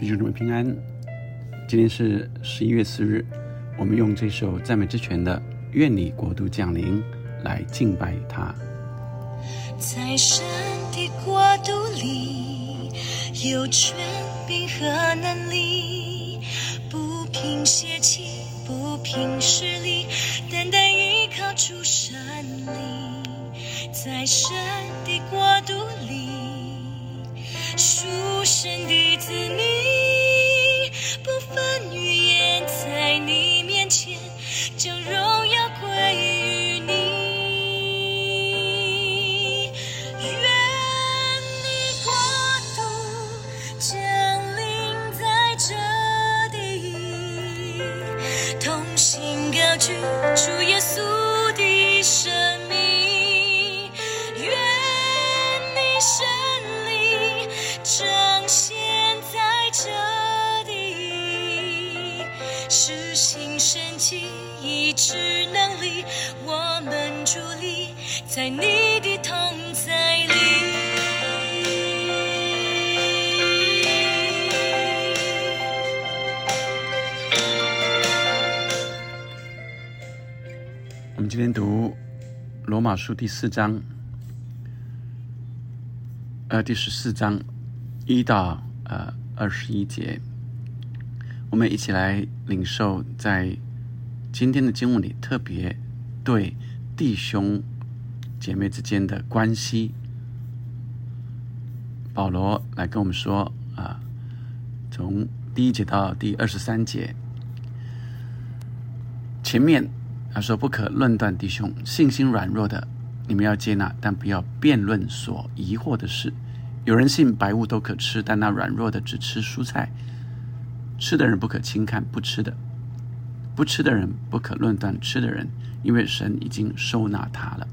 弟兄姊妹平安，今天是十一月四日，我们用这首赞美之泉的“愿你国度降临”来敬拜他。在神的国度里，有权柄和能力，不凭血气，不凭实力，单单依靠主神灵。在神的国度里，属神的子民，不分语言，在你面前将荣耀归于你。愿你国度降临在这地，同心高举主耶稣的生命。愿你在你的同在里。我们今天读罗马书第四章，呃，第十四章一到呃二十一节，我们一起来领受在今天的经文里特别对弟兄姐妹之间的关系。保罗来跟我们说啊，从第一节到第二十三节，前面他说不可论断弟兄，信心软弱的你们要接纳，但不要辩论所疑惑的事。有人信白物都可吃，但那软弱的只吃蔬菜。吃的人不可轻看不吃的，不吃的人不可论断吃的人，因为神已经收纳他了。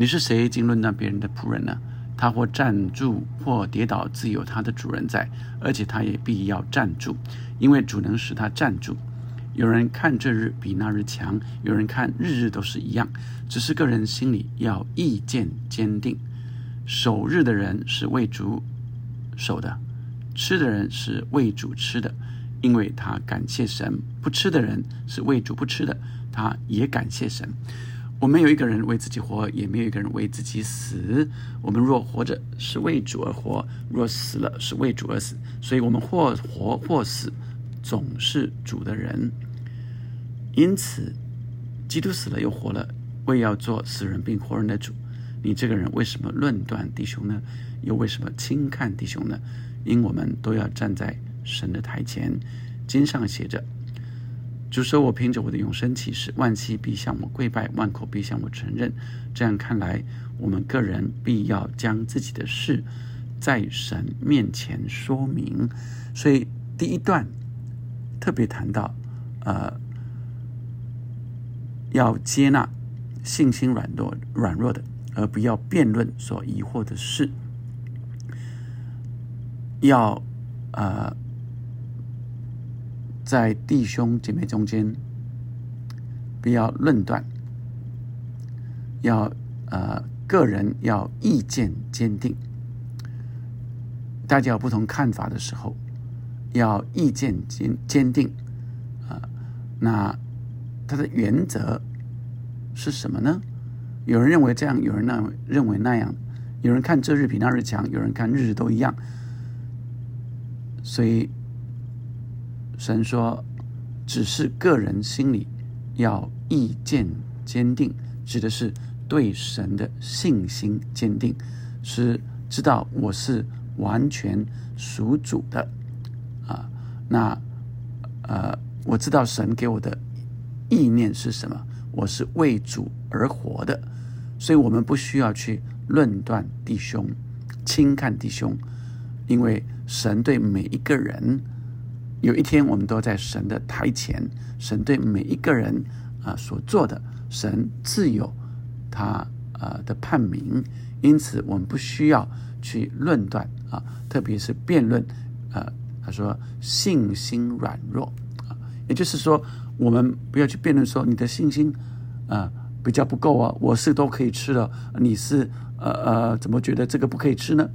你是谁竟论断别人的仆人呢？他或站住或跌倒，自有他的主人在，而且他也必要站住，因为主能使他站住。有人看这日比那日强，有人看日日都是一样，只是个人心里要意见坚定。守日的人是为主守的，吃的人是为主吃的，因为他感谢神；不吃的人是为主不吃的，他也感谢神。我们有一个人为自己活，也没有一个人为自己死。我们若活着，是为主而活；若死了，是为主而死。所以，我们或活或死，总是主的人。因此，基督死了又活了，为要做死人并活人的主。你这个人为什么论断弟兄呢？又为什么轻看弟兄呢？因我们都要站在神的台前。经上写着。主说：“我凭着我的永生启示，万膝必向我跪拜，万口必向我承认。这样看来，我们个人必要将自己的事在神面前说明。所以第一段特别谈到，呃，要接纳信心软弱软弱的，而不要辩论所疑惑的事。要呃。”在弟兄姐妹中间，不要论断，要呃个人要意见坚定。大家有不同看法的时候，要意见坚坚定啊。那他的原则是什么呢？有人认为这样，有人那认为那样，有人看这日比那日强，有人看日日都一样，所以。神说：“只是个人心里要意见坚定，指的是对神的信心坚定，是知道我是完全属主的啊。那呃，我知道神给我的意念是什么，我是为主而活的，所以我们不需要去论断弟兄、轻看弟兄，因为神对每一个人。”有一天，我们都在神的台前，神对每一个人啊所做的，神自有他呃的判明，因此我们不需要去论断啊，特别是辩论。呃，他说信心软弱啊，也就是说，我们不要去辩论说你的信心啊比较不够啊，我是都可以吃的，你是呃呃怎么觉得这个不可以吃呢？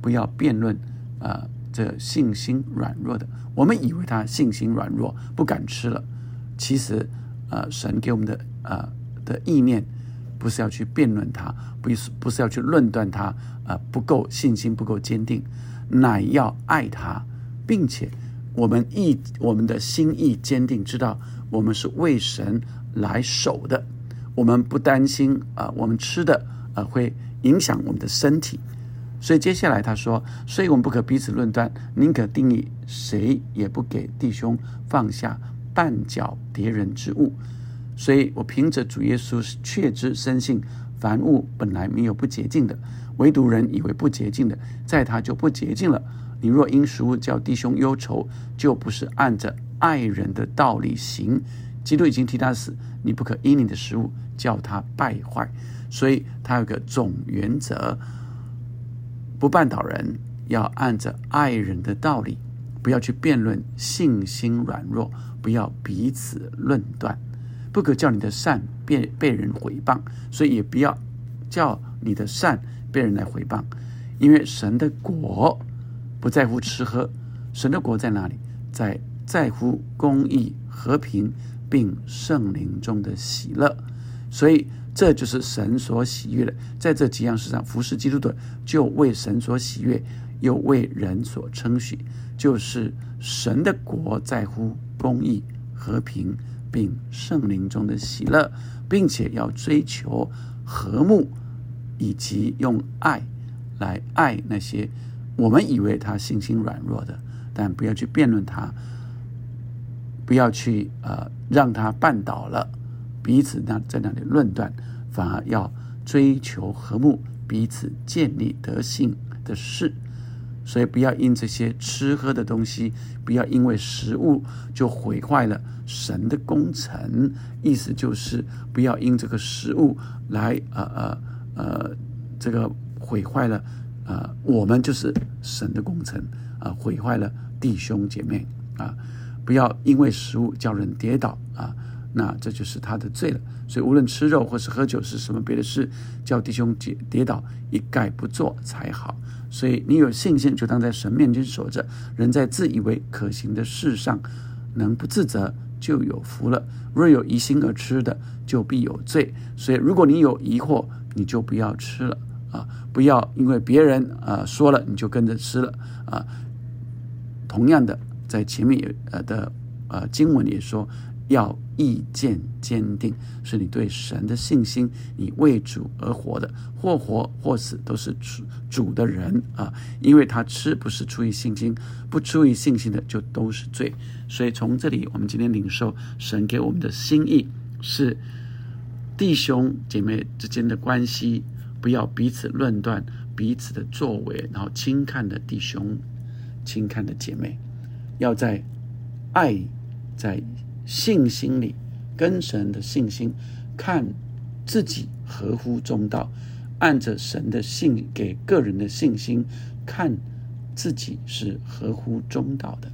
不要辩论啊。这信心软弱的。我们以为他信心软弱，不敢吃了。其实，呃，神给我们的呃的意念，不是要去辩论他，不是不是要去论断他，呃，不够信心不够坚定，乃要爱他，并且我们意我们的心意坚定，知道我们是为神来守的，我们不担心啊，我们吃的呃会影响我们的身体。所以接下来他说，所以我们不可彼此论断，宁可定义谁也不给弟兄放下绊脚别人之物。所以我凭着主耶稣确知深信，凡物本来没有不洁净的，唯独人以为不洁净的，在他就不洁净了。你若因食物叫弟兄忧愁，就不是按着爱人的道理行。基督已经替他死，你不可因你的食物叫他败坏。所以他有个总原则。不绊倒人，要按着爱人的道理，不要去辩论信心软弱，不要彼此论断，不可叫你的善被被人毁谤，所以也不要叫你的善被人来毁谤，因为神的国不在乎吃喝，神的国在哪里？在在乎公义、和平，并圣灵中的喜乐，所以。这就是神所喜悦的，在这几样事上服侍基督的，就为神所喜悦，又为人所称许。就是神的国在乎公义、和平，并圣灵中的喜乐，并且要追求和睦，以及用爱来爱那些我们以为他信心软弱的，但不要去辩论他，不要去呃让他绊倒了。彼此那在那里论断，反而要追求和睦，彼此建立德性的事。所以不要因这些吃喝的东西，不要因为食物就毁坏了神的工程。意思就是不要因这个食物来呃呃呃这个毁坏了呃我们就是神的工程啊，毁坏了弟兄姐妹啊，不要因为食物叫人跌倒啊。那这就是他的罪了。所以无论吃肉或是喝酒是什么别的事，叫弟兄跌跌倒，一概不做才好。所以你有信心，就当在神面前守着。人在自以为可行的事上能不自责，就有福了。若有疑心而吃的，就必有罪。所以如果你有疑惑，你就不要吃了啊！不要因为别人啊说了，你就跟着吃了啊。同样的，在前面也呃的呃经文也说。要意见坚定，是你对神的信心。你为主而活的，或活或死，都是主主的人啊。因为他吃不是出于信心，不出于信心的就都是罪。所以从这里，我们今天领受神给我们的心意是：弟兄姐妹之间的关系，不要彼此论断彼此的作为，然后轻看的弟兄，轻看的姐妹，要在爱在。信心里，跟神的信心，看自己合乎中道，按着神的信给个人的信心，看自己是合乎中道的，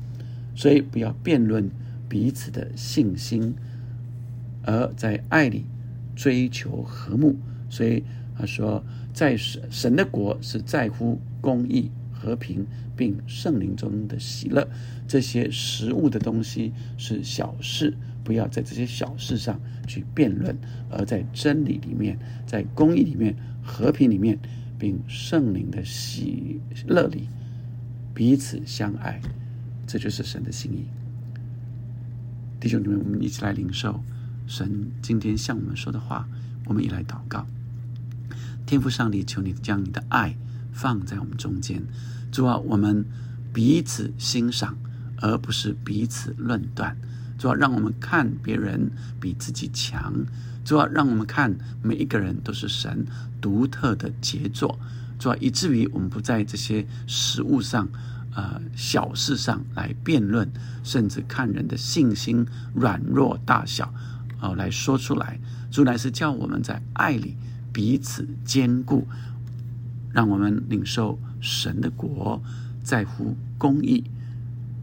所以不要辩论彼此的信心，而在爱里追求和睦。所以他说，在神神的国是在乎公义。和平并圣灵中的喜乐，这些食物的东西是小事，不要在这些小事上去辩论，而在真理里面，在公义里面、和平里面，并圣灵的喜乐里彼此相爱，这就是神的心意。弟兄姊妹，我们一起来领受神今天向我们说的话，我们一来祷告。天父上帝，求你将你的爱。放在我们中间，主啊，我们彼此欣赏，而不是彼此论断。主啊，让我们看别人比自己强。主啊，让我们看每一个人都是神独特的杰作。主啊，以至于我们不在这些食物上、呃小事上来辩论，甚至看人的信心软弱大小，哦来说出来。主乃是叫我们在爱里彼此坚固。让我们领受神的国，在乎公义，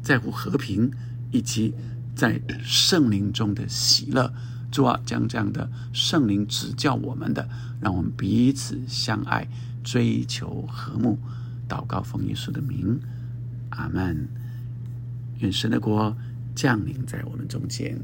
在乎和平，以及在圣灵中的喜乐。主啊，将这样的圣灵指教我们的，让我们彼此相爱，追求和睦。祷告奉耶稣的名，阿门。愿神的国降临在我们中间。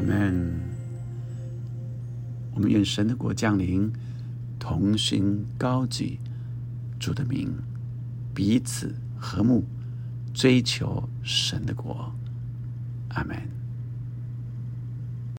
阿门。我们愿神的国降临，同心高举主的名，彼此和睦，追求神的国。阿门。